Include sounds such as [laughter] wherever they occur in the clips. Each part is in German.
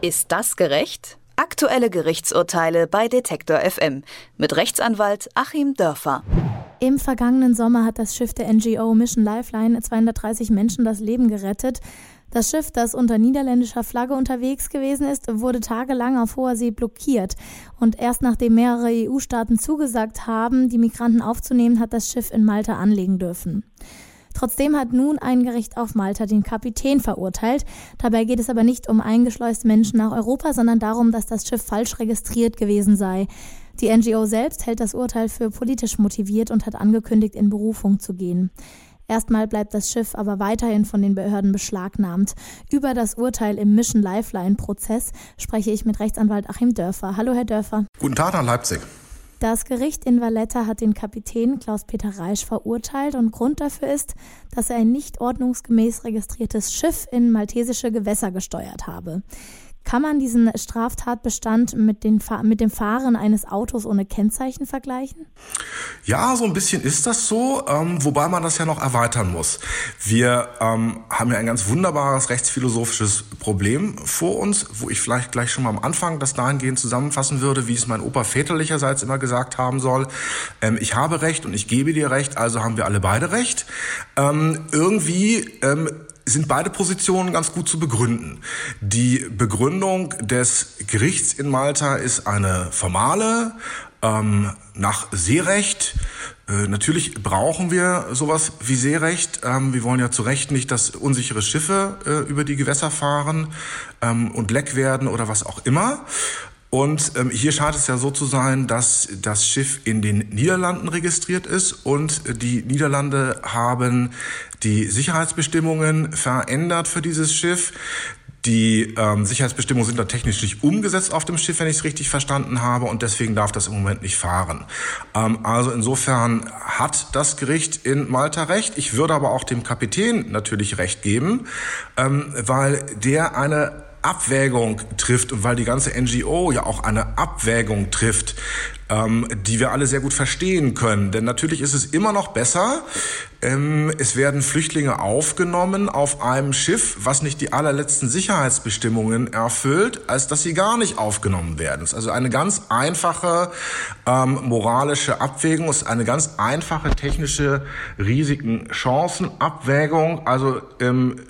Ist das gerecht? Aktuelle Gerichtsurteile bei Detektor FM mit Rechtsanwalt Achim Dörfer. Im vergangenen Sommer hat das Schiff der NGO Mission Lifeline 230 Menschen das Leben gerettet. Das Schiff, das unter niederländischer Flagge unterwegs gewesen ist, wurde tagelang auf hoher See blockiert. Und erst nachdem mehrere EU-Staaten zugesagt haben, die Migranten aufzunehmen, hat das Schiff in Malta anlegen dürfen. Trotzdem hat nun ein Gericht auf Malta den Kapitän verurteilt. Dabei geht es aber nicht um eingeschleuste Menschen nach Europa, sondern darum, dass das Schiff falsch registriert gewesen sei. Die NGO selbst hält das Urteil für politisch motiviert und hat angekündigt, in Berufung zu gehen. Erstmal bleibt das Schiff aber weiterhin von den Behörden beschlagnahmt. Über das Urteil im Mission Lifeline-Prozess spreche ich mit Rechtsanwalt Achim Dörfer. Hallo, Herr Dörfer. Guten Tag nach Leipzig. Das Gericht in Valletta hat den Kapitän Klaus-Peter Reisch verurteilt und Grund dafür ist, dass er ein nicht ordnungsgemäß registriertes Schiff in maltesische Gewässer gesteuert habe. Kann man diesen Straftatbestand mit, den, mit dem Fahren eines Autos ohne Kennzeichen vergleichen? Ja, so ein bisschen ist das so, ähm, wobei man das ja noch erweitern muss. Wir ähm, haben ja ein ganz wunderbares rechtsphilosophisches Problem vor uns, wo ich vielleicht gleich schon mal am Anfang das dahingehend zusammenfassen würde, wie es mein Opa väterlicherseits immer gesagt haben soll. Ähm, ich habe Recht und ich gebe dir Recht, also haben wir alle beide Recht. Ähm, irgendwie ähm, sind beide Positionen ganz gut zu begründen. Die Begründung des Gerichts in Malta ist eine formale, ähm, nach Seerecht. Äh, natürlich brauchen wir sowas wie Seerecht. Ähm, wir wollen ja zu Recht nicht, dass unsichere Schiffe äh, über die Gewässer fahren ähm, und leck werden oder was auch immer. Und ähm, hier scheint es ja so zu sein, dass das Schiff in den Niederlanden registriert ist und die Niederlande haben die Sicherheitsbestimmungen verändert für dieses Schiff. Die ähm, Sicherheitsbestimmungen sind da technisch nicht umgesetzt auf dem Schiff, wenn ich es richtig verstanden habe, und deswegen darf das im Moment nicht fahren. Ähm, also insofern hat das Gericht in Malta recht. Ich würde aber auch dem Kapitän natürlich recht geben, ähm, weil der eine Abwägung trifft und weil die ganze NGO ja auch eine Abwägung trifft, ähm, die wir alle sehr gut verstehen können. Denn natürlich ist es immer noch besser, ähm, es werden Flüchtlinge aufgenommen auf einem Schiff, was nicht die allerletzten Sicherheitsbestimmungen erfüllt, als dass sie gar nicht aufgenommen werden. Es ist also eine ganz einfache ähm, moralische Abwägung, es ist eine ganz einfache technische Risiken-Chancen-Abwägung. Also ähm,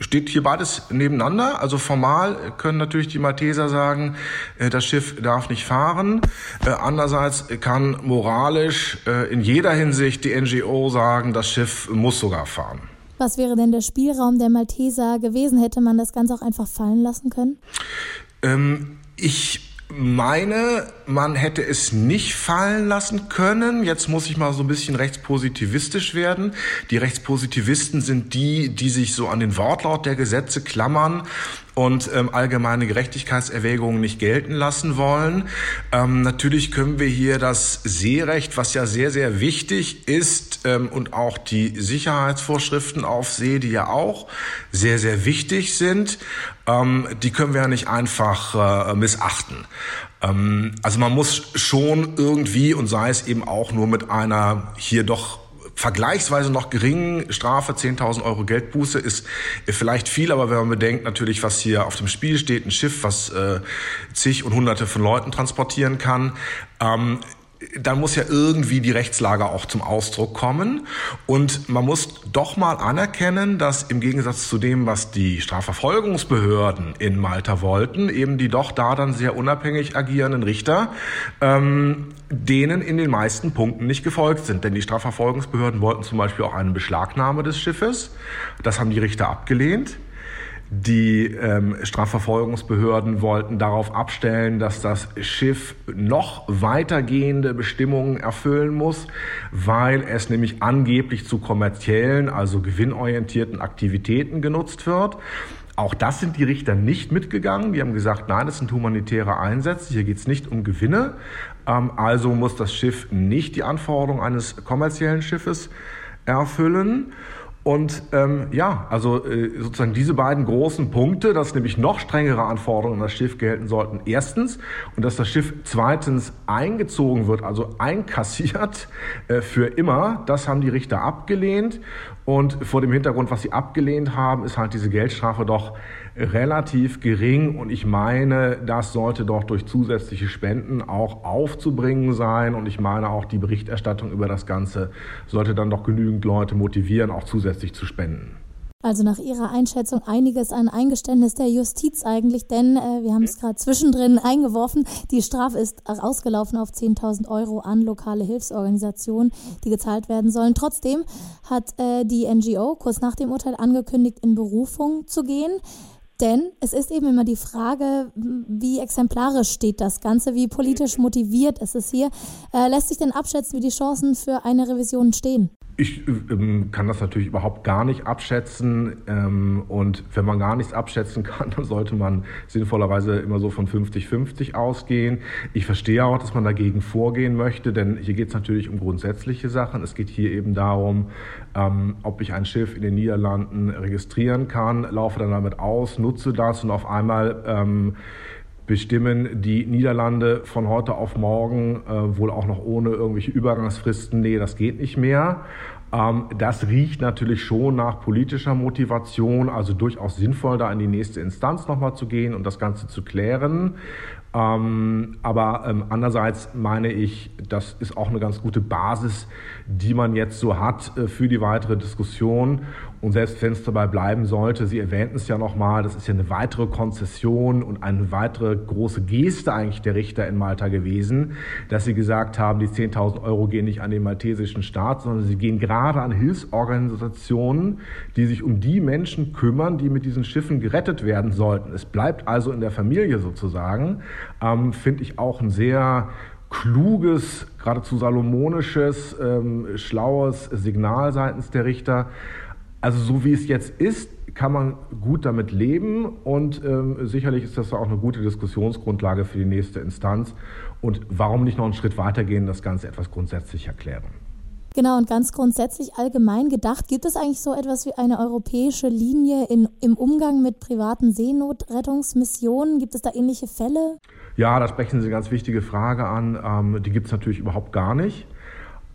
steht hier beides nebeneinander. Also formal können natürlich die Malteser sagen, äh, das Schiff darf nicht fahren. Äh, andererseits kann moralisch äh, in jeder Hinsicht die NGO sagen, das Schiff muss sogar fahren. Was wäre denn der Spielraum der Malteser gewesen? Hätte man das Ganze auch einfach fallen lassen können? Ähm, ich meine, man hätte es nicht fallen lassen können. Jetzt muss ich mal so ein bisschen rechtspositivistisch werden. Die Rechtspositivisten sind die, die sich so an den Wortlaut der Gesetze klammern und ähm, allgemeine Gerechtigkeitserwägungen nicht gelten lassen wollen. Ähm, natürlich können wir hier das Seerecht, was ja sehr, sehr wichtig ist, ähm, und auch die Sicherheitsvorschriften auf See, die ja auch sehr, sehr wichtig sind, ähm, die können wir ja nicht einfach äh, missachten. Ähm, also man muss schon irgendwie, und sei es eben auch nur mit einer hier doch vergleichsweise noch geringen Strafe, 10.000 Euro Geldbuße, ist vielleicht viel, aber wenn man bedenkt natürlich, was hier auf dem Spiel steht, ein Schiff, was äh, zig und hunderte von Leuten transportieren kann, ähm, dann muss ja irgendwie die Rechtslage auch zum Ausdruck kommen. Und man muss doch mal anerkennen, dass im Gegensatz zu dem, was die Strafverfolgungsbehörden in Malta wollten, eben die doch da dann sehr unabhängig agierenden Richter, ähm, denen in den meisten Punkten nicht gefolgt sind. Denn die Strafverfolgungsbehörden wollten zum Beispiel auch eine Beschlagnahme des Schiffes. Das haben die Richter abgelehnt. Die ähm, Strafverfolgungsbehörden wollten darauf abstellen, dass das Schiff noch weitergehende Bestimmungen erfüllen muss, weil es nämlich angeblich zu kommerziellen, also gewinnorientierten Aktivitäten genutzt wird. Auch das sind die Richter nicht mitgegangen. Die haben gesagt, nein, das sind humanitäre Einsätze. Hier geht es nicht um Gewinne. Ähm, also muss das Schiff nicht die Anforderungen eines kommerziellen Schiffes erfüllen. Und ähm, ja, also äh, sozusagen diese beiden großen Punkte, dass nämlich noch strengere Anforderungen an das Schiff gelten sollten, erstens, und dass das Schiff zweitens eingezogen wird, also einkassiert äh, für immer, das haben die Richter abgelehnt. Und vor dem Hintergrund, was sie abgelehnt haben, ist halt diese Geldstrafe doch relativ gering und ich meine, das sollte doch durch zusätzliche Spenden auch aufzubringen sein und ich meine auch die Berichterstattung über das Ganze sollte dann doch genügend Leute motivieren, auch zusätzlich zu spenden. Also nach Ihrer Einschätzung einiges an Eingeständnis der Justiz eigentlich, denn äh, wir haben es gerade zwischendrin [laughs] eingeworfen, die Strafe ist ausgelaufen auf 10.000 Euro an lokale Hilfsorganisationen, die gezahlt werden sollen. Trotzdem hat äh, die NGO kurz nach dem Urteil angekündigt, in Berufung zu gehen. Denn es ist eben immer die Frage, wie exemplarisch steht das Ganze, wie politisch motiviert ist es hier. Äh, lässt sich denn abschätzen, wie die Chancen für eine Revision stehen? Ich ähm, kann das natürlich überhaupt gar nicht abschätzen. Ähm, und wenn man gar nichts abschätzen kann, [laughs] dann sollte man sinnvollerweise immer so von 50-50 ausgehen. Ich verstehe auch, dass man dagegen vorgehen möchte, denn hier geht es natürlich um grundsätzliche Sachen. Es geht hier eben darum, ähm, ob ich ein Schiff in den Niederlanden registrieren kann, laufe dann damit aus, nutze das und auf einmal ähm, bestimmen die Niederlande von heute auf morgen, äh, wohl auch noch ohne irgendwelche Übergangsfristen, nee, das geht nicht mehr. Ähm, das riecht natürlich schon nach politischer Motivation, also durchaus sinnvoll, da in die nächste Instanz nochmal zu gehen und das Ganze zu klären. Ähm, aber ähm, andererseits meine ich, das ist auch eine ganz gute Basis, die man jetzt so hat äh, für die weitere Diskussion. Und selbst wenn es dabei bleiben sollte, Sie erwähnten es ja nochmal, das ist ja eine weitere Konzession und eine weitere große Geste eigentlich der Richter in Malta gewesen, dass sie gesagt haben, die 10.000 Euro gehen nicht an den maltesischen Staat, sondern sie gehen gerade an Hilfsorganisationen, die sich um die Menschen kümmern, die mit diesen Schiffen gerettet werden sollten. Es bleibt also in der Familie sozusagen, ähm, finde ich auch ein sehr kluges, geradezu salomonisches, ähm, schlaues Signal seitens der Richter. Also so wie es jetzt ist, kann man gut damit leben und ähm, sicherlich ist das auch eine gute Diskussionsgrundlage für die nächste Instanz. Und warum nicht noch einen Schritt weitergehen, das Ganze etwas grundsätzlich erklären? Genau, und ganz grundsätzlich allgemein gedacht, gibt es eigentlich so etwas wie eine europäische Linie in, im Umgang mit privaten Seenotrettungsmissionen? Gibt es da ähnliche Fälle? Ja, da sprechen Sie eine ganz wichtige Frage an. Ähm, die gibt es natürlich überhaupt gar nicht.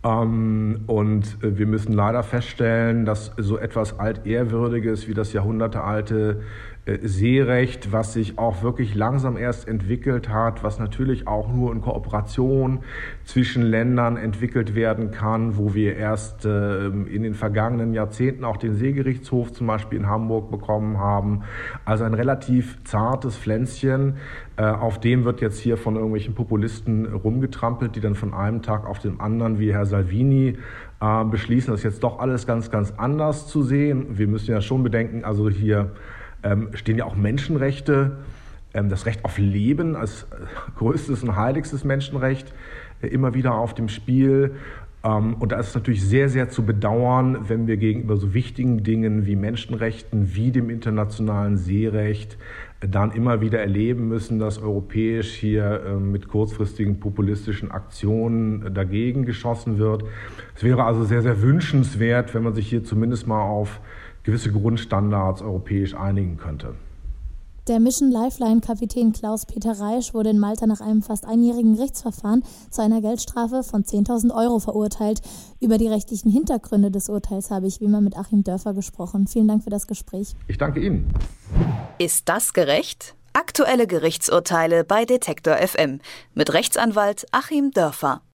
Ähm, und äh, wir müssen leider feststellen, dass so etwas Altehrwürdiges wie das jahrhundertealte äh, Seerecht, was sich auch wirklich langsam erst entwickelt hat, was natürlich auch nur in Kooperation zwischen Ländern entwickelt werden kann, wo wir erst ähm, in den vergangenen Jahrzehnten auch den Seegerichtshof zum Beispiel in Hamburg bekommen haben. Also ein relativ zartes Pflänzchen, auf dem wird jetzt hier von irgendwelchen Populisten rumgetrampelt, die dann von einem Tag auf den anderen, wie Herr Salvini, äh, beschließen, das jetzt doch alles ganz, ganz anders zu sehen. Wir müssen ja schon bedenken, also hier ähm, stehen ja auch Menschenrechte, ähm, das Recht auf Leben als äh, größtes und heiligstes Menschenrecht äh, immer wieder auf dem Spiel. Ähm, und da ist es natürlich sehr, sehr zu bedauern, wenn wir gegenüber so wichtigen Dingen wie Menschenrechten, wie dem internationalen Seerecht, äh, dann immer wieder erleben müssen, dass europäisch hier äh, mit kurzfristigen populistischen Aktionen dagegen geschossen wird. Es wäre also sehr, sehr wünschenswert, wenn man sich hier zumindest mal auf gewisse Grundstandards europäisch einigen könnte. Der Mission Lifeline-Kapitän Klaus-Peter Reisch wurde in Malta nach einem fast einjährigen Gerichtsverfahren zu einer Geldstrafe von 10.000 Euro verurteilt. Über die rechtlichen Hintergründe des Urteils habe ich wie immer mit Achim Dörfer gesprochen. Vielen Dank für das Gespräch. Ich danke Ihnen. Ist das gerecht? Aktuelle Gerichtsurteile bei Detektor FM mit Rechtsanwalt Achim Dörfer.